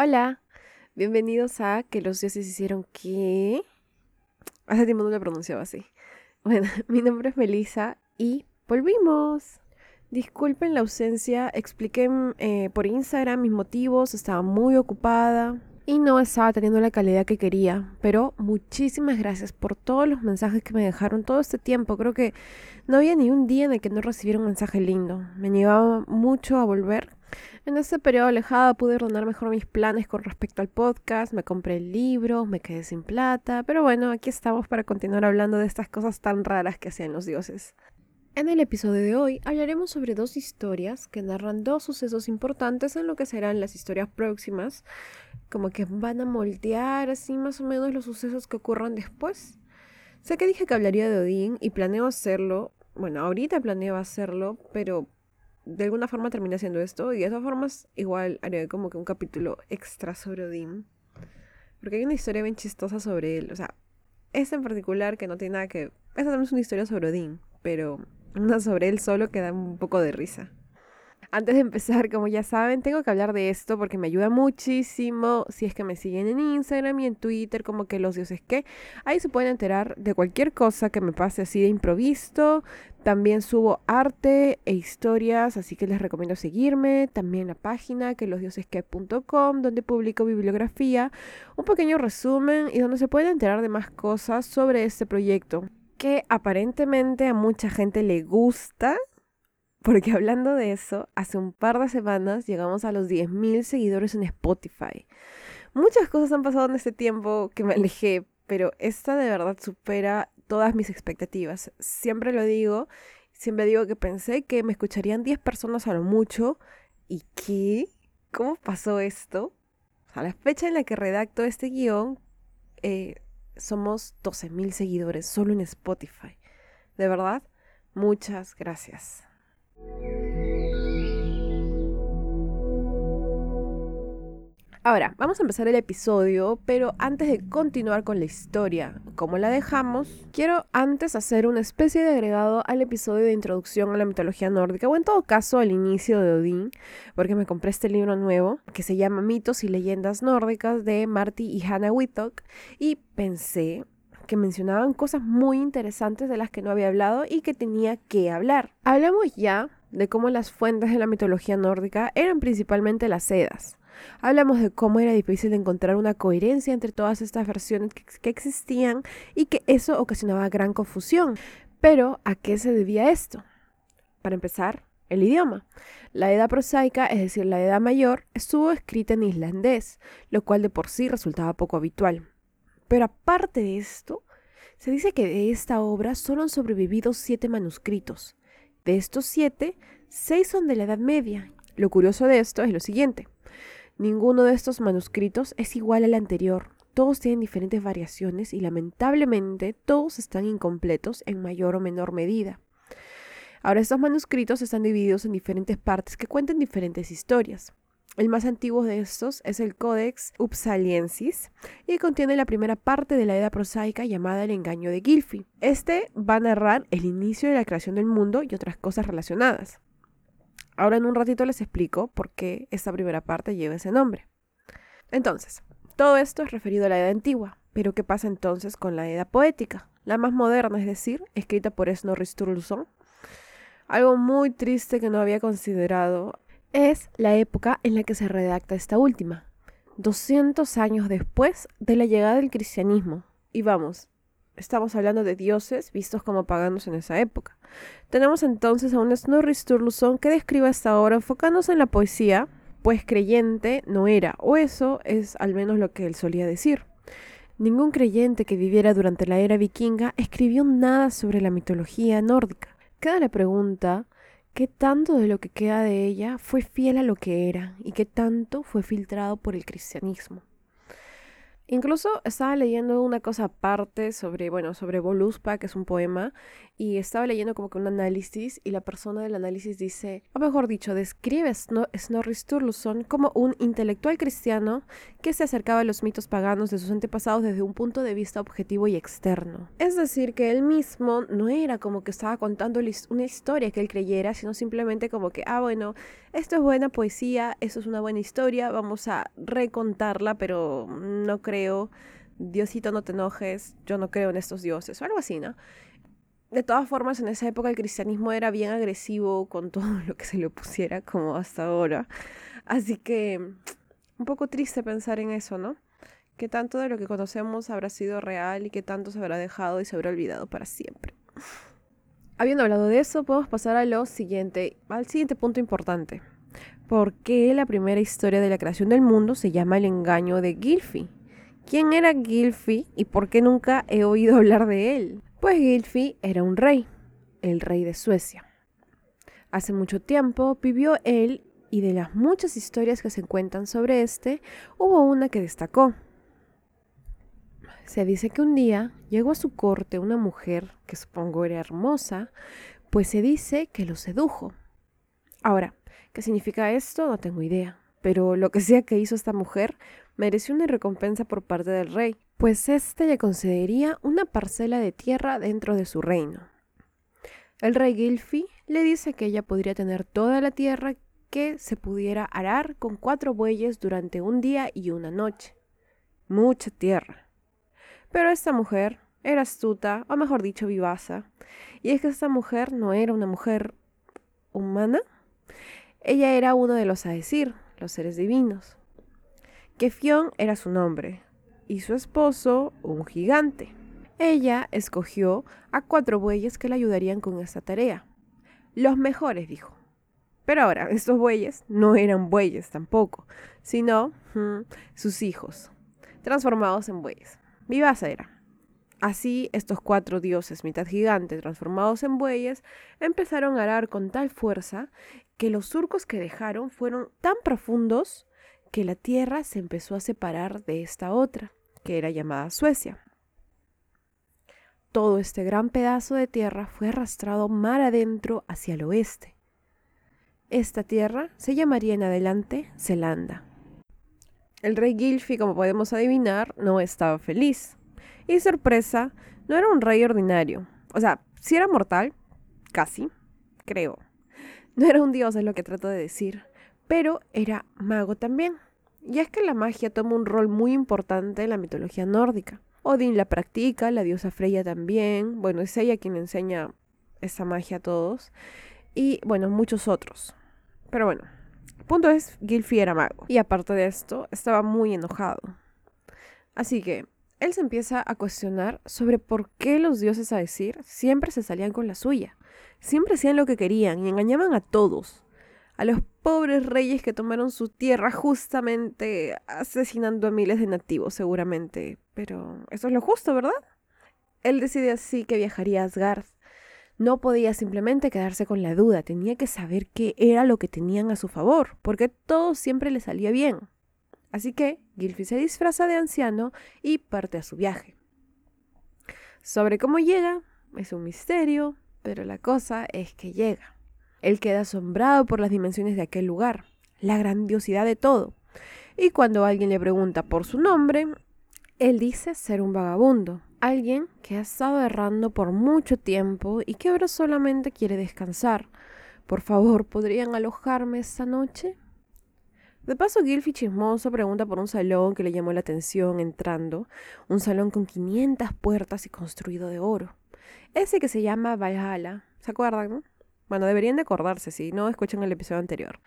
Hola, bienvenidos a Que los dioses hicieron qué. Hace tiempo no lo pronunciaba así. Bueno, mi nombre es Melissa y volvimos. Disculpen la ausencia, expliqué eh, por Instagram mis motivos, estaba muy ocupada y no estaba teniendo la calidad que quería, pero muchísimas gracias por todos los mensajes que me dejaron todo este tiempo. Creo que no había ni un día en el que no recibiera un mensaje lindo. Me llevaba mucho a volver en este periodo alejado pude ordenar mejor mis planes con respecto al podcast, me compré el libro, me quedé sin plata, pero bueno, aquí estamos para continuar hablando de estas cosas tan raras que hacían los dioses. En el episodio de hoy hablaremos sobre dos historias que narran dos sucesos importantes en lo que serán las historias próximas, como que van a moldear así más o menos los sucesos que ocurran después. Sé que dije que hablaría de Odín y planeo hacerlo, bueno, ahorita planeo hacerlo, pero de alguna forma termina haciendo esto y de todas formas igual haré como que un capítulo extra sobre Odín. Porque hay una historia bien chistosa sobre él. O sea, esta en particular que no tiene nada que... Esta también es una historia sobre Odín, pero una sobre él solo que da un poco de risa. Antes de empezar, como ya saben, tengo que hablar de esto porque me ayuda muchísimo si es que me siguen en Instagram y en Twitter, como que los dioses que. Ahí se pueden enterar de cualquier cosa que me pase así de improviso. También subo arte e historias, así que les recomiendo seguirme. También la página que losdiosesque.com, donde publico bibliografía, un pequeño resumen y donde se pueden enterar de más cosas sobre este proyecto que aparentemente a mucha gente le gusta porque hablando de eso, hace un par de semanas llegamos a los 10.000 seguidores en Spotify. Muchas cosas han pasado en este tiempo que me alejé, pero esta de verdad supera todas mis expectativas. Siempre lo digo, siempre digo que pensé que me escucharían 10 personas a lo mucho. ¿Y qué? ¿Cómo pasó esto? A la fecha en la que redacto este guion, eh, somos 12.000 seguidores solo en Spotify. De verdad, muchas gracias. Ahora, vamos a empezar el episodio, pero antes de continuar con la historia, como la dejamos, quiero antes hacer una especie de agregado al episodio de introducción a la mitología nórdica, o en todo caso al inicio de Odín, porque me compré este libro nuevo que se llama Mitos y Leyendas Nórdicas de Marty y Hannah Whittock, y pensé que mencionaban cosas muy interesantes de las que no había hablado y que tenía que hablar. Hablamos ya de cómo las fuentes de la mitología nórdica eran principalmente las sedas. Hablamos de cómo era difícil encontrar una coherencia entre todas estas versiones que, existían y que eso ocasionaba gran confusión. Pero, ¿a qué se debía esto? Para empezar, el idioma. La edad prosaica, es decir, la edad mayor, estuvo escrita en islandés, lo cual de por sí resultaba poco habitual. Pero aparte de esto, se dice que de esta obra solo han sobrevivido siete manuscritos. De estos siete, seis son de la Edad Media. Lo curioso de esto es lo siguiente. Ninguno de estos manuscritos es igual al anterior. Todos tienen diferentes variaciones y lamentablemente todos están incompletos en mayor o menor medida. Ahora estos manuscritos están divididos en diferentes partes que cuentan diferentes historias. El más antiguo de estos es el Codex Upsaliensis y contiene la primera parte de la edad prosaica llamada el engaño de Gilfi. Este va a narrar el inicio de la creación del mundo y otras cosas relacionadas. Ahora en un ratito les explico por qué esta primera parte lleva ese nombre. Entonces, todo esto es referido a la edad antigua, pero ¿qué pasa entonces con la edad poética? La más moderna, es decir, escrita por Snorri Sturluson. Algo muy triste que no había considerado es la época en la que se redacta esta última, 200 años después de la llegada del cristianismo. Y vamos, estamos hablando de dioses vistos como paganos en esa época. Tenemos entonces a un Snorri Sturluson que describe esta obra enfocándose en la poesía, pues creyente no era, o eso es al menos lo que él solía decir. Ningún creyente que viviera durante la era vikinga escribió nada sobre la mitología nórdica. Queda la pregunta ¿Qué tanto de lo que queda de ella fue fiel a lo que era y qué tanto fue filtrado por el cristianismo? Incluso estaba leyendo una cosa aparte sobre, bueno, sobre Voluspa, que es un poema, y estaba leyendo como que un análisis, y la persona del análisis dice, o mejor dicho, describe Snorri Sturluson como un intelectual cristiano que se acercaba a los mitos paganos de sus antepasados desde un punto de vista objetivo y externo. Es decir, que él mismo no era como que estaba contando una historia que él creyera, sino simplemente como que, ah, bueno, esto es buena poesía, esto es una buena historia, vamos a recontarla, pero no creo Diosito no te enojes, yo no creo en estos dioses, o algo así, ¿no? De todas formas, en esa época el cristianismo era bien agresivo con todo lo que se le pusiera, como hasta ahora. Así que un poco triste pensar en eso, ¿no? Que tanto de lo que conocemos habrá sido real y que tanto se habrá dejado y se habrá olvidado para siempre. Habiendo hablado de eso, podemos pasar a lo siguiente, al siguiente punto importante. ¿Por qué la primera historia de la creación del mundo se llama El engaño de Gilfi? ¿Quién era Gilfi y por qué nunca he oído hablar de él? Pues Gilfi era un rey, el rey de Suecia. Hace mucho tiempo vivió él y de las muchas historias que se cuentan sobre este, hubo una que destacó. Se dice que un día llegó a su corte una mujer que supongo era hermosa, pues se dice que lo sedujo. Ahora, ¿qué significa esto? No tengo idea, pero lo que sea que hizo esta mujer mereció una recompensa por parte del rey, pues éste le concedería una parcela de tierra dentro de su reino. El rey Gilfi le dice que ella podría tener toda la tierra que se pudiera arar con cuatro bueyes durante un día y una noche. Mucha tierra. Pero esta mujer era astuta, o mejor dicho, vivaza. Y es que esta mujer no era una mujer humana. Ella era uno de los Aesir, los seres divinos. Kefion era su nombre y su esposo un gigante. Ella escogió a cuatro bueyes que le ayudarían con esta tarea. Los mejores, dijo. Pero ahora, estos bueyes no eran bueyes tampoco, sino hmm, sus hijos, transformados en bueyes. Vivasa era. Así, estos cuatro dioses, mitad gigante, transformados en bueyes, empezaron a arar con tal fuerza que los surcos que dejaron fueron tan profundos que la tierra se empezó a separar de esta otra, que era llamada Suecia. Todo este gran pedazo de tierra fue arrastrado mar adentro hacia el oeste. Esta tierra se llamaría en adelante Zelanda. El rey Gilfi, como podemos adivinar, no estaba feliz. Y sorpresa, no era un rey ordinario. O sea, si era mortal, casi, creo. No era un dios, es lo que trato de decir pero era mago también. Y es que la magia toma un rol muy importante en la mitología nórdica. Odín la practica, la diosa Freya también, bueno, es ella quien enseña esa magia a todos, y bueno, muchos otros. Pero bueno, el punto es, Gilfi era mago, y aparte de esto, estaba muy enojado. Así que él se empieza a cuestionar sobre por qué los dioses a decir siempre se salían con la suya, siempre hacían lo que querían y engañaban a todos a los pobres reyes que tomaron su tierra justamente asesinando a miles de nativos seguramente. Pero eso es lo justo, ¿verdad? Él decide así que viajaría a Asgard. No podía simplemente quedarse con la duda, tenía que saber qué era lo que tenían a su favor, porque todo siempre le salía bien. Así que Gilfi se disfraza de anciano y parte a su viaje. Sobre cómo llega es un misterio, pero la cosa es que llega. Él queda asombrado por las dimensiones de aquel lugar, la grandiosidad de todo. Y cuando alguien le pregunta por su nombre, él dice ser un vagabundo, alguien que ha estado errando por mucho tiempo y que ahora solamente quiere descansar. Por favor, ¿podrían alojarme esta noche? De paso, Gilfi chismoso pregunta por un salón que le llamó la atención entrando, un salón con 500 puertas y construido de oro. Ese que se llama Valhalla, ¿se acuerdan? No? Bueno, deberían de acordarse, si no escuchan el episodio anterior.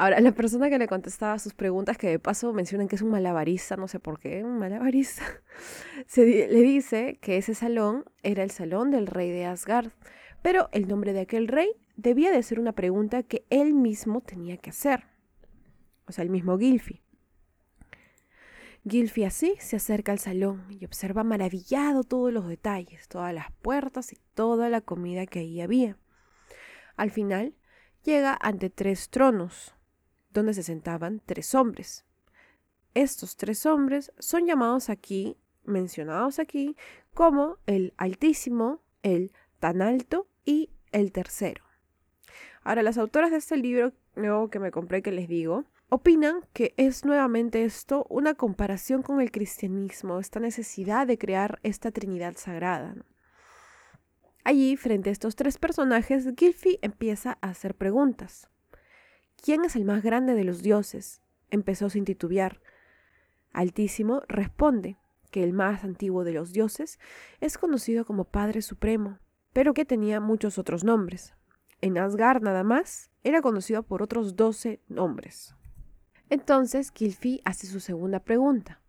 Ahora, la persona que le contestaba sus preguntas, que de paso mencionan que es un malabarista, no sé por qué, un malabarista, se le dice que ese salón era el salón del rey de Asgard, pero el nombre de aquel rey debía de ser una pregunta que él mismo tenía que hacer, o sea, el mismo Gilfi. Gilfi así se acerca al salón y observa maravillado todos los detalles, todas las puertas y toda la comida que ahí había. Al final, llega ante tres tronos, donde se sentaban tres hombres. estos tres hombres son llamados aquí, mencionados aquí, como el Altísimo, el Tan Alto y el Tercero. Ahora, las autoras de este libro nuevo que me compré que les digo, opinan que es nuevamente esto una comparación con el cristianismo, esta necesidad de crear esta Trinidad sagrada. Allí, frente a estos tres personajes, Gilfi empieza a hacer preguntas. ¿Quién es el más grande de los dioses? Empezó sin titubear. Altísimo responde que el más antiguo de los dioses es conocido como Padre Supremo, pero que tenía muchos otros nombres. En Asgard nada más era conocido por otros doce nombres. Entonces Gilfi hace su segunda pregunta.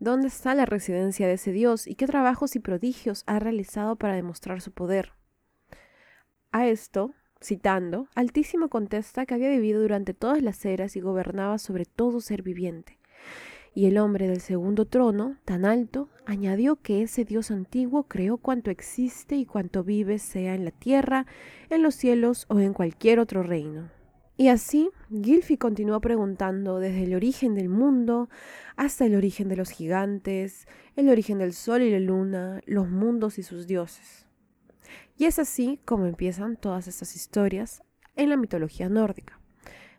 ¿Dónde está la residencia de ese dios y qué trabajos y prodigios ha realizado para demostrar su poder? A esto, citando, Altísimo contesta que había vivido durante todas las eras y gobernaba sobre todo ser viviente. Y el hombre del segundo trono, tan alto, añadió que ese Dios antiguo creó cuanto existe y cuanto vive, sea en la tierra, en los cielos o en cualquier otro reino. Y así, Gilfi continuó preguntando desde el origen del mundo hasta el origen de los gigantes, el origen del sol y la luna, los mundos y sus dioses. Y es así como empiezan todas estas historias en la mitología nórdica,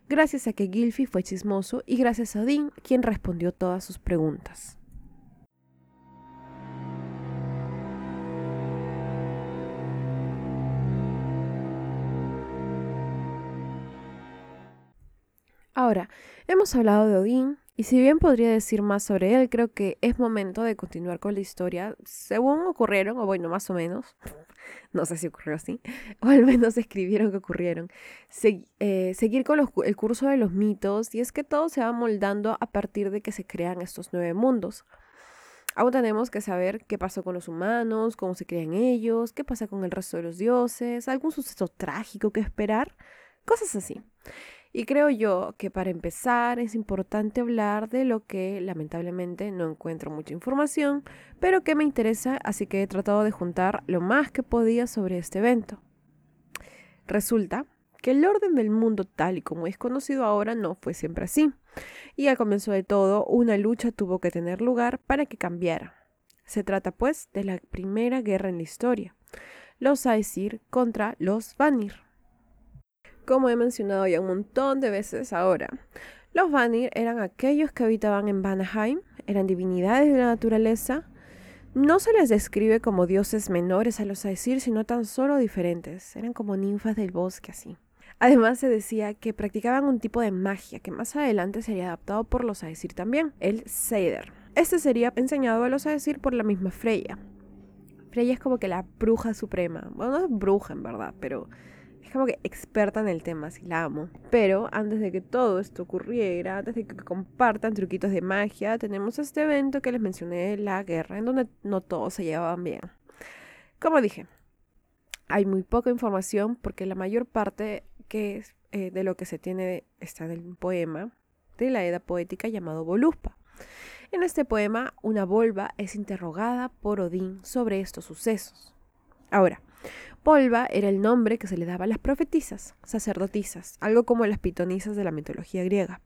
gracias a que Gilfi fue chismoso y gracias a Odín quien respondió todas sus preguntas. Ahora, hemos hablado de Odín, y si bien podría decir más sobre él, creo que es momento de continuar con la historia según ocurrieron, o bueno, más o menos, no sé si ocurrió así, o al menos escribieron que ocurrieron, eh, seguir con el curso de los mitos, y es que todo se va moldando a partir de que se crean estos nueve mundos. Aún tenemos que saber qué pasó con los humanos, cómo se crean ellos, qué pasa con el resto de los dioses, algún suceso trágico que esperar, cosas así. Y creo yo que para empezar es importante hablar de lo que lamentablemente no encuentro mucha información, pero que me interesa, así que he tratado de juntar lo más que podía sobre este evento. Resulta que el orden del mundo tal y como es conocido ahora no fue siempre así, y al comienzo de todo una lucha tuvo que tener lugar para que cambiara. Se trata pues de la primera guerra en la historia, los Aesir contra los Vanir como he mencionado ya un montón de veces ahora. Los Vanir eran aquellos que habitaban en Vanaheim, eran divinidades de la naturaleza. No se les describe como dioses menores a los Aesir, sino tan solo diferentes. Eran como ninfas del bosque así. Además se decía que practicaban un tipo de magia que más adelante sería adaptado por los Aesir también, el Seider. Este sería enseñado a los Aesir por la misma Freya. Freya es como que la bruja suprema. Bueno, no es bruja en verdad, pero como que experta en el tema, si la amo. Pero antes de que todo esto ocurriera, antes de que compartan truquitos de magia, tenemos este evento que les mencioné, la guerra, en donde no todos se llevaban bien. Como dije, hay muy poca información porque la mayor parte que eh, de lo que se tiene está en el poema de la Edad poética llamado Voluspa. En este poema, una volva es interrogada por Odín sobre estos sucesos. Ahora, Polva era el nombre que se le daba a las profetisas, sacerdotisas, algo como las pitonisas de la mitología griega.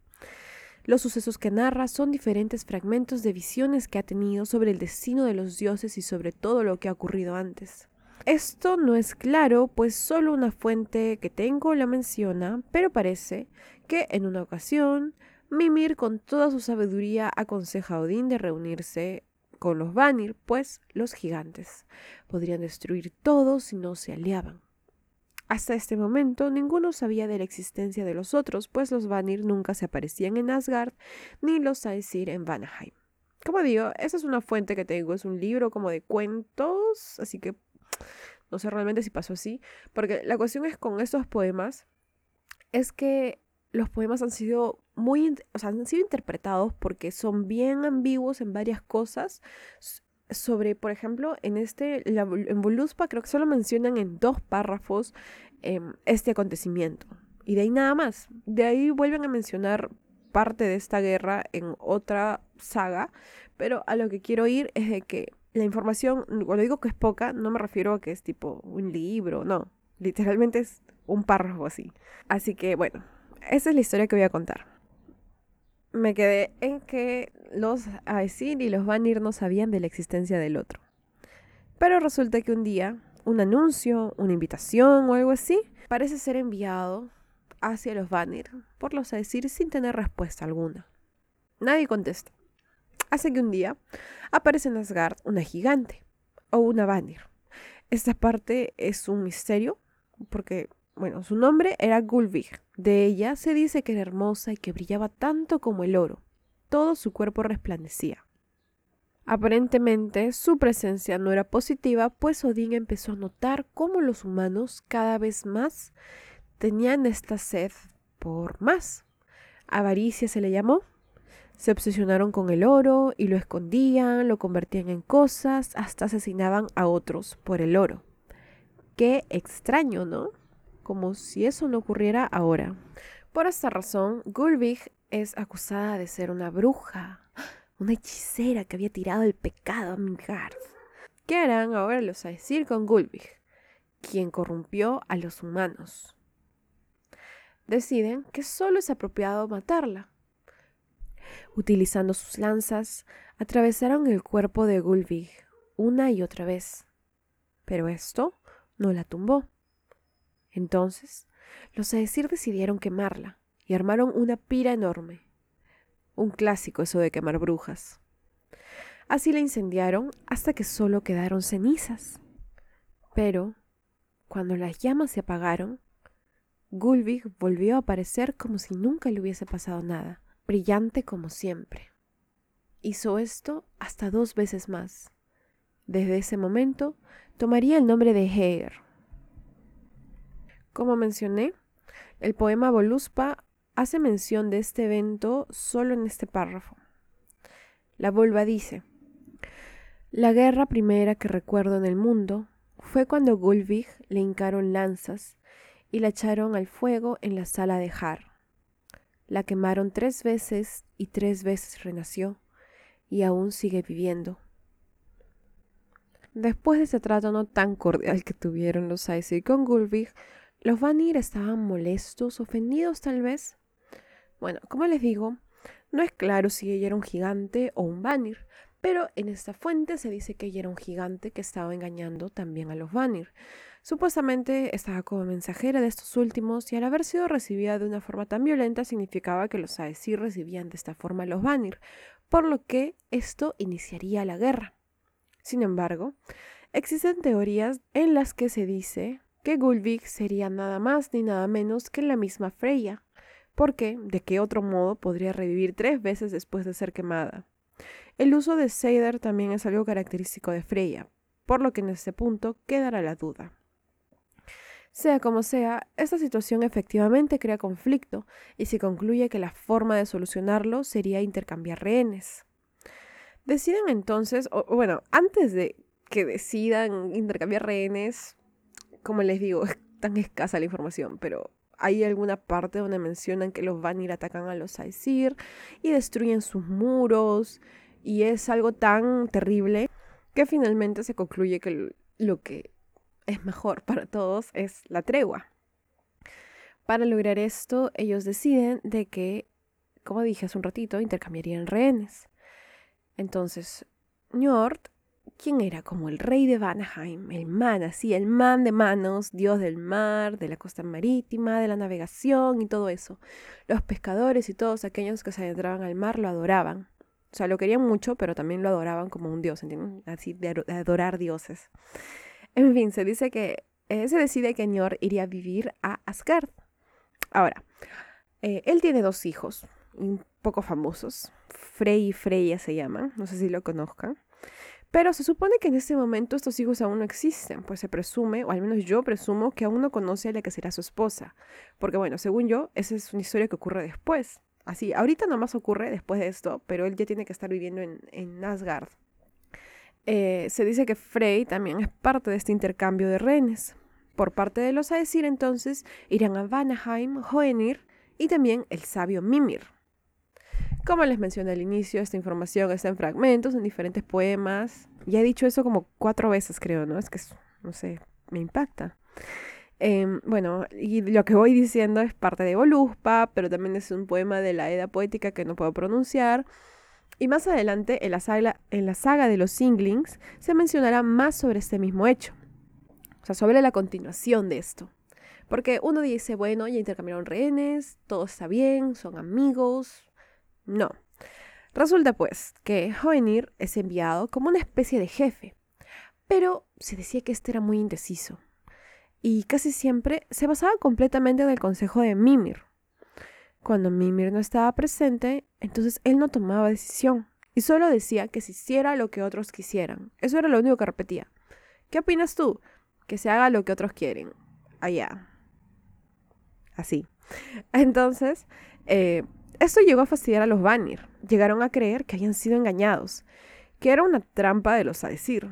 Los sucesos que narra son diferentes fragmentos de visiones que ha tenido sobre el destino de los dioses y sobre todo lo que ha ocurrido antes. Esto no es claro, pues solo una fuente que tengo la menciona, pero parece que en una ocasión Mimir con toda su sabiduría aconseja a Odín de reunirse con los Vanir, pues los gigantes podrían destruir todo si no se aliaban. Hasta este momento ninguno sabía de la existencia de los otros, pues los Vanir nunca se aparecían en Asgard ni los Aesir en Vanaheim. Como digo, esa es una fuente que tengo, es un libro como de cuentos, así que no sé realmente si pasó así, porque la cuestión es con estos poemas, es que los poemas han sido muy, o sea, han sido interpretados porque son bien ambiguos en varias cosas. Sobre, por ejemplo, en este, en Voluspa creo que solo mencionan en dos párrafos em, este acontecimiento. Y de ahí nada más. De ahí vuelven a mencionar parte de esta guerra en otra saga. Pero a lo que quiero ir es de que la información, cuando digo que es poca, no me refiero a que es tipo un libro, no. Literalmente es un párrafo así. Así que bueno, esa es la historia que voy a contar. Me quedé en que los Aesir y los Vanir no sabían de la existencia del otro. Pero resulta que un día, un anuncio, una invitación o algo así, parece ser enviado hacia los Vanir por los Aesir sin tener respuesta alguna. Nadie contesta. Hace que un día aparece en Asgard una gigante o una Vanir. Esta parte es un misterio porque, bueno, su nombre era Gulvig. De ella se dice que era hermosa y que brillaba tanto como el oro. Todo su cuerpo resplandecía. Aparentemente su presencia no era positiva, pues Odín empezó a notar cómo los humanos cada vez más tenían esta sed por más. Avaricia se le llamó. Se obsesionaron con el oro y lo escondían, lo convertían en cosas, hasta asesinaban a otros por el oro. Qué extraño, ¿no? Como si eso no ocurriera ahora. Por esta razón, Gulvig es acusada de ser una bruja, una hechicera que había tirado el pecado a Midgard. ¿Qué harán ahora los decir con Gulvig, quien corrompió a los humanos? Deciden que solo es apropiado matarla. Utilizando sus lanzas, atravesaron el cuerpo de Gulvig una y otra vez. Pero esto no la tumbó. Entonces, los Aesir decidieron quemarla y armaron una pira enorme. Un clásico eso de quemar brujas. Así la incendiaron hasta que solo quedaron cenizas. Pero, cuando las llamas se apagaron, Gulvig volvió a aparecer como si nunca le hubiese pasado nada, brillante como siempre. Hizo esto hasta dos veces más. Desde ese momento tomaría el nombre de Heir. Como mencioné, el poema Voluspa hace mención de este evento solo en este párrafo. La Volva dice, La guerra primera que recuerdo en el mundo fue cuando Gulvig le hincaron lanzas y la echaron al fuego en la sala de Har. La quemaron tres veces y tres veces renació y aún sigue viviendo. Después de ese trato no tan cordial que tuvieron los Aesir con Gulvig, los Vanir estaban molestos, ofendidos tal vez. Bueno, como les digo, no es claro si ella era un gigante o un Vanir, pero en esta fuente se dice que ella era un gigante que estaba engañando también a los Vanir. Supuestamente estaba como mensajera de estos últimos y al haber sido recibida de una forma tan violenta significaba que los Aesir recibían de esta forma a los Vanir, por lo que esto iniciaría la guerra. Sin embargo, existen teorías en las que se dice que Gulvig sería nada más ni nada menos que la misma Freya, porque de qué otro modo podría revivir tres veces después de ser quemada. El uso de Seider también es algo característico de Freya, por lo que en este punto quedará la duda. Sea como sea, esta situación efectivamente crea conflicto y se concluye que la forma de solucionarlo sería intercambiar rehenes. Deciden entonces, bueno, antes de que decidan intercambiar rehenes, como les digo, es tan escasa la información, pero hay alguna parte donde mencionan que los Vanir atacan a los Aesir y destruyen sus muros, y es algo tan terrible que finalmente se concluye que lo que es mejor para todos es la tregua. Para lograr esto, ellos deciden de que, como dije hace un ratito, intercambiarían rehenes. Entonces, Njord, quien era como el rey de Vanaheim, el man, así, el man de manos, dios del mar, de la costa marítima, de la navegación y todo eso. Los pescadores y todos aquellos que se adentraban al mar lo adoraban. O sea, lo querían mucho, pero también lo adoraban como un dios, ¿entienden? Así, de, adorar dioses. En fin, se dice que eh, se decide que Njord iría a vivir a Asgard. Ahora, eh, él tiene dos hijos, un poco famosos. Frey y Freya se llaman, no sé si lo conozcan. Pero se supone que en este momento estos hijos aún no existen, pues se presume, o al menos yo presumo, que aún no conoce a la que será su esposa. Porque bueno, según yo, esa es una historia que ocurre después. Así, ahorita nomás ocurre después de esto, pero él ya tiene que estar viviendo en, en Asgard. Eh, se dice que Frey también es parte de este intercambio de rehenes. Por parte de los Aesir, entonces, irán a Vanaheim, Hoenir y también el sabio Mimir. Como les mencioné al inicio, esta información está en fragmentos, en diferentes poemas. Ya he dicho eso como cuatro veces, creo, ¿no? Es que, no sé, me impacta. Em, bueno, y lo que voy diciendo es parte de Voluspa, pero también es un poema de la Edad Poética que no puedo pronunciar. Y más adelante, en la saga, en la saga de los Singlings, se mencionará más sobre este mismo hecho. O sea, sobre la continuación de esto. Porque uno dice, bueno, ya intercambiaron rehenes, todo está bien, son amigos. No. Resulta pues que Hoenir es enviado como una especie de jefe, pero se decía que este era muy indeciso y casi siempre se basaba completamente en el consejo de Mimir. Cuando Mimir no estaba presente, entonces él no tomaba decisión y solo decía que se hiciera lo que otros quisieran. Eso era lo único que repetía. ¿Qué opinas tú? Que se haga lo que otros quieren. Allá. Así. Entonces, eh, esto llegó a fastidiar a los Vanir. Llegaron a creer que habían sido engañados, que era una trampa de los Aesir.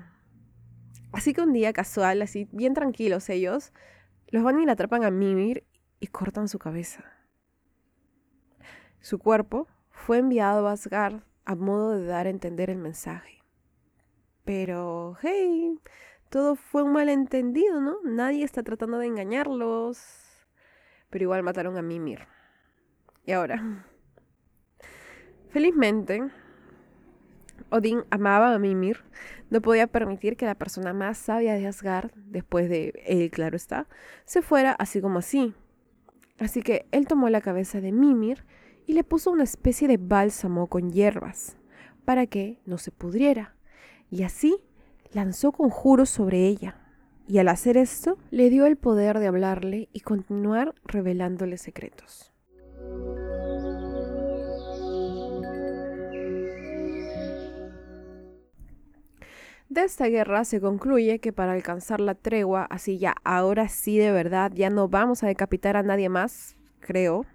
Así que un día casual, así bien tranquilos ellos, los van y atrapan a Mimir y cortan su cabeza. Su cuerpo fue enviado a Asgard a modo de dar a entender el mensaje. Pero, hey, todo fue un malentendido, ¿no? Nadie está tratando de engañarlos. Pero igual mataron a Mimir. Y ahora, felizmente, Odín amaba a Mimir, no podía permitir que la persona más sabia de Asgard, después de él, claro está, se fuera así como así. Así que él tomó la cabeza de Mimir y le puso una especie de bálsamo con hierbas, para que no se pudriera, y así lanzó conjuros sobre ella. Y al hacer esto, le dio el poder de hablarle y continuar revelándole secretos. De esta guerra se concluye que para alcanzar la tregua, así ya, ahora sí de verdad, ya no vamos a decapitar a nadie más, creo.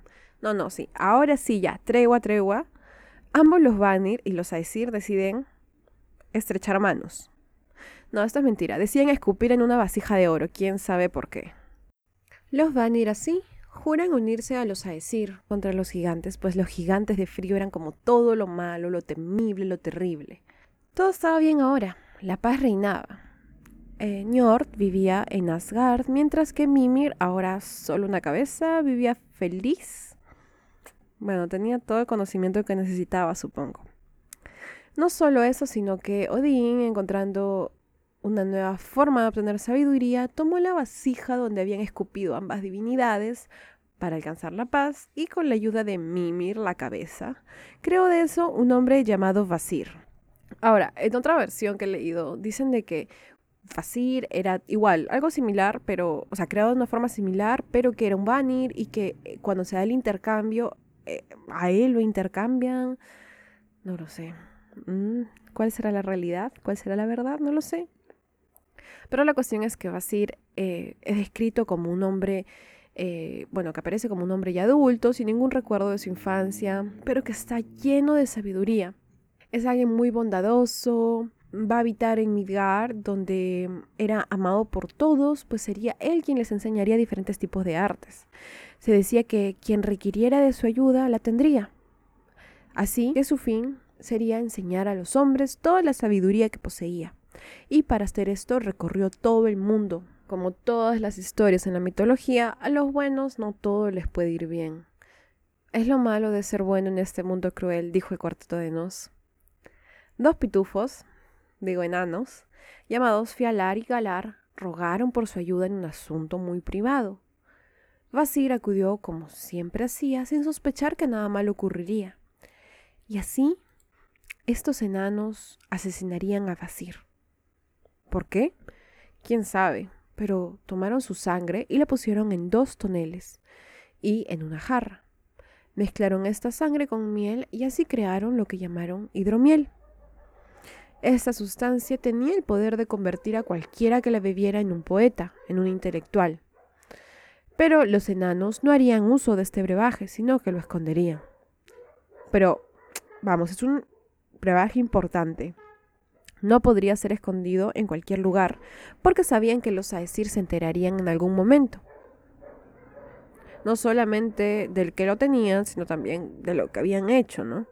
No, no, sí, ahora sí ya, tregua, tregua. Ambos los Vanir y los Aesir deciden estrechar manos. No, esto es mentira, deciden escupir en una vasija de oro, quién sabe por qué. Los Vanir así juran unirse a los Aesir contra los gigantes, pues los gigantes de frío eran como todo lo malo, lo temible, lo terrible. Todo estaba bien ahora, la paz reinaba. Eh, Njord vivía en Asgard, mientras que Mimir, ahora solo una cabeza, vivía feliz. Bueno, tenía todo el conocimiento que necesitaba, supongo. No solo eso, sino que Odín, encontrando una nueva forma de obtener sabiduría, tomó la vasija donde habían escupido ambas divinidades para alcanzar la paz y con la ayuda de Mimir, la cabeza, creó de eso un hombre llamado Vasir. Ahora, en otra versión que he leído, dicen de que Fasir era igual, algo similar, pero, o sea, creado de una forma similar, pero que era un Vanir y que eh, cuando se da el intercambio, eh, a él lo intercambian. No lo sé. Mm, ¿Cuál será la realidad? ¿Cuál será la verdad? No lo sé. Pero la cuestión es que Vasir eh, es descrito como un hombre, bueno, que aparece como un hombre ya adulto, sin ningún recuerdo de su infancia, pero que está lleno de sabiduría es alguien muy bondadoso, va a habitar en Midgard, donde era amado por todos, pues sería él quien les enseñaría diferentes tipos de artes. Se decía que quien requiriera de su ayuda la tendría. Así que su fin sería enseñar a los hombres toda la sabiduría que poseía. Y para hacer esto recorrió todo el mundo. Como todas las historias en la mitología, a los buenos no todo les puede ir bien. Es lo malo de ser bueno en este mundo cruel, dijo el cuarteto de Nos. Dos pitufos, digo enanos, llamados Fialar y Galar, rogaron por su ayuda en un asunto muy privado. Vasir acudió como siempre hacía, sin sospechar que nada malo ocurriría. Y así, estos enanos asesinarían a Vasir. ¿Por qué? Quién sabe, pero tomaron su sangre y la pusieron en dos toneles y en una jarra. Mezclaron esta sangre con miel y así crearon lo que llamaron hidromiel. Esta sustancia tenía el poder de convertir a cualquiera que la bebiera en un poeta, en un intelectual. Pero los enanos no harían uso de este brebaje, sino que lo esconderían. Pero, vamos, es un brebaje importante. No podría ser escondido en cualquier lugar, porque sabían que los Aesir se enterarían en algún momento. No solamente del que lo tenían, sino también de lo que habían hecho, ¿no?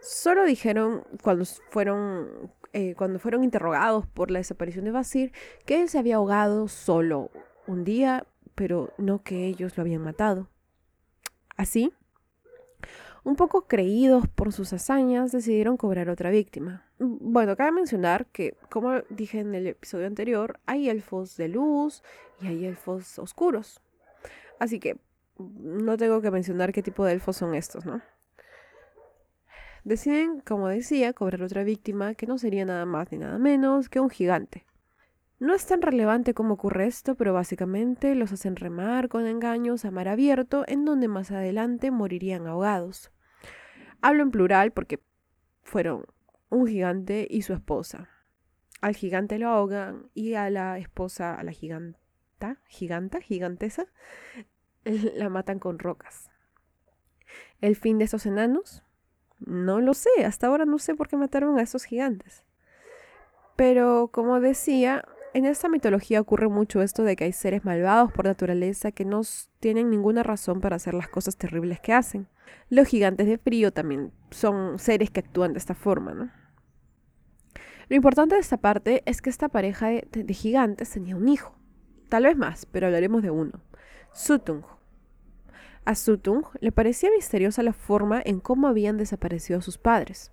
Solo dijeron cuando fueron eh, cuando fueron interrogados por la desaparición de Basir, que él se había ahogado solo un día pero no que ellos lo habían matado. Así, un poco creídos por sus hazañas, decidieron cobrar otra víctima. Bueno, cabe mencionar que, como dije en el episodio anterior, hay elfos de luz y hay elfos oscuros. Así que no tengo que mencionar qué tipo de elfos son estos, ¿no? Deciden, como decía, cobrar otra víctima que no sería nada más ni nada menos que un gigante. No es tan relevante cómo ocurre esto, pero básicamente los hacen remar con engaños a mar abierto, en donde más adelante morirían ahogados. Hablo en plural porque fueron un gigante y su esposa. Al gigante lo ahogan y a la esposa, a la giganta, giganta, gigantesa, la matan con rocas. El fin de esos enanos, no lo sé, hasta ahora no sé por qué mataron a esos gigantes. Pero como decía, en esta mitología ocurre mucho esto de que hay seres malvados por naturaleza que no tienen ninguna razón para hacer las cosas terribles que hacen. Los gigantes de frío también son seres que actúan de esta forma, ¿no? Lo importante de esta parte es que esta pareja de, gigantes tenía un hijo. Tal vez más, pero hablaremos de uno. Sutung. A Sutung le parecía misteriosa la forma en cómo habían desaparecido sus padres.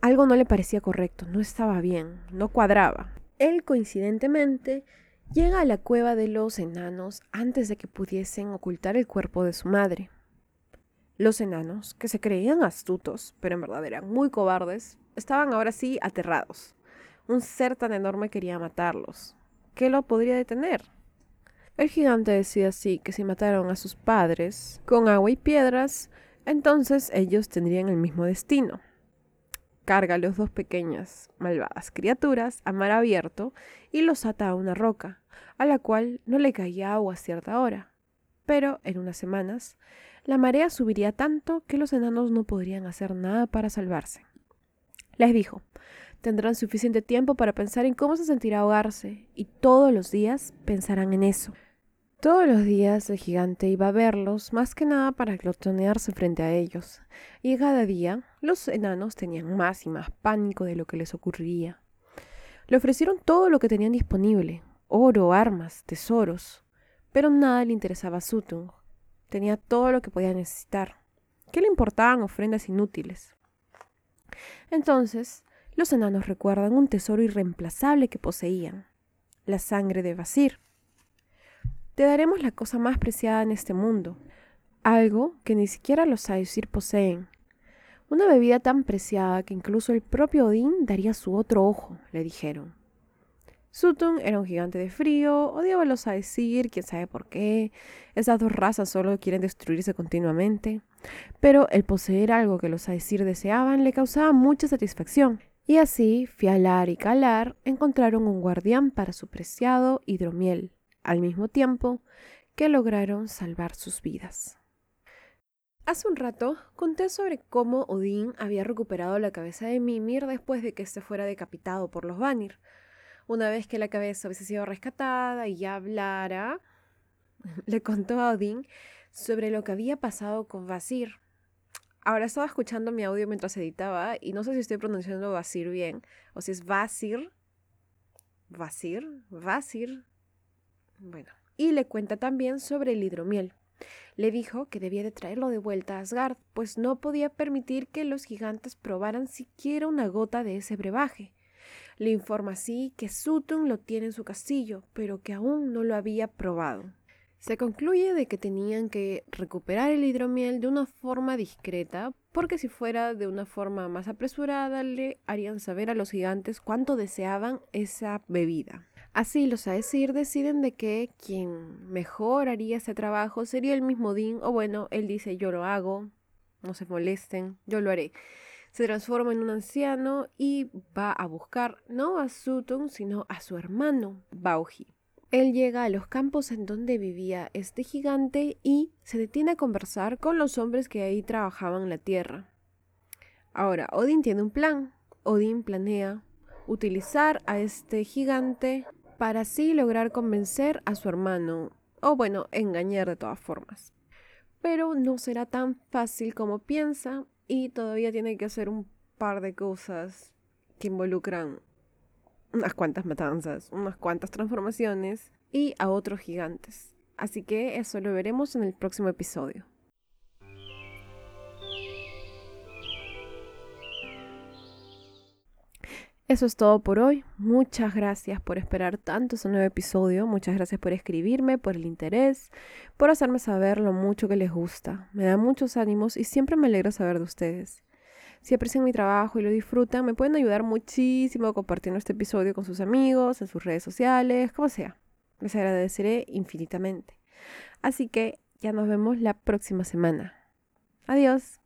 Algo no le parecía correcto, no estaba bien, no cuadraba. Él coincidentemente llega a la cueva de los enanos antes de que pudiesen ocultar el cuerpo de su madre. Los enanos, que se creían astutos, pero en verdad eran muy cobardes, estaban ahora sí aterrados. Un ser tan enorme quería matarlos. ¿Qué lo podría detener? El gigante decía así que si mataron a sus padres con agua y piedras, entonces ellos tendrían el mismo destino carga a los dos pequeñas, malvadas criaturas a mar abierto y los ata a una roca, a la cual no le caía agua a cierta hora. Pero en unas semanas, la marea subiría tanto que los enanos no podrían hacer nada para salvarse. Les dijo, tendrán suficiente tiempo para pensar en cómo se sentirá ahogarse, y todos los días pensarán en eso. Todos los días el gigante iba a verlos, más que nada para glotonearse frente a ellos, y cada día los enanos tenían más y más pánico de lo que les ocurriría. Le ofrecieron todo lo que tenían disponible, oro, armas, tesoros, pero nada le interesaba a Sutung. Tenía todo lo que podía necesitar. ¿Qué le importaban ofrendas inútiles? Entonces, los enanos recuerdan un tesoro irreemplazable que poseían, la sangre de Basir te daremos la cosa más preciada en este mundo, algo que ni siquiera los Aesir poseen. Una bebida tan preciada que incluso el propio Odín daría su otro ojo, le dijeron. Sutun era un gigante de frío, odiaba a los Aesir, quién sabe por qué. Esas dos razas solo quieren destruirse continuamente. Pero el poseer algo que los Aesir deseaban le causaba mucha satisfacción. Y así, Fialar y Calar encontraron un guardián para su preciado hidromiel al mismo tiempo que lograron salvar sus vidas. Hace un rato conté sobre cómo Odín había recuperado la cabeza de Mimir después de que se fuera decapitado por los Vanir. Una vez que la cabeza hubiese sido rescatada y ya hablara, le contó a Odín sobre lo que había pasado con Vasir. Ahora estaba escuchando mi audio mientras editaba y no sé si estoy pronunciando Vasir bien o si es Vasir. Vasir, Vasir, bueno, y le cuenta también sobre el hidromiel. Le dijo que debía de traerlo de vuelta a Asgard, pues no podía permitir que los gigantes probaran siquiera una gota de ese brebaje. Le informa así que Sutun lo tiene en su castillo, pero que aún no lo había probado. Se concluye de que tenían que recuperar el hidromiel de una forma discreta, porque si fuera de una forma más apresurada le harían saber a los gigantes cuánto deseaban esa bebida. Así los Aesir deciden de que quien mejor haría ese trabajo sería el mismo Din, o bueno, él dice yo lo hago, no se molesten, yo lo haré. Se transforma en un anciano y va a buscar no a Sutun, sino a su hermano, Bauji. Él llega a los campos en donde vivía este gigante y se detiene a conversar con los hombres que ahí trabajaban la tierra. Ahora, Odin tiene un plan. Odin planea utilizar a este gigante para así lograr convencer a su hermano, o bueno, engañar de todas formas. Pero no será tan fácil como piensa y todavía tiene que hacer un par de cosas que involucran unas cuantas matanzas, unas cuantas transformaciones y a otros gigantes. Así que eso lo veremos en el próximo episodio. Eso es todo por hoy. Muchas gracias por esperar tanto ese nuevo episodio. Muchas gracias por escribirme, por el interés, por hacerme saber lo mucho que les gusta. Me da muchos ánimos y siempre me alegra saber de ustedes. Si aprecian mi trabajo y lo disfrutan, me pueden ayudar muchísimo compartiendo este episodio con sus amigos, en sus redes sociales, como sea. Les agradeceré infinitamente. Así que ya nos vemos la próxima semana. Adiós.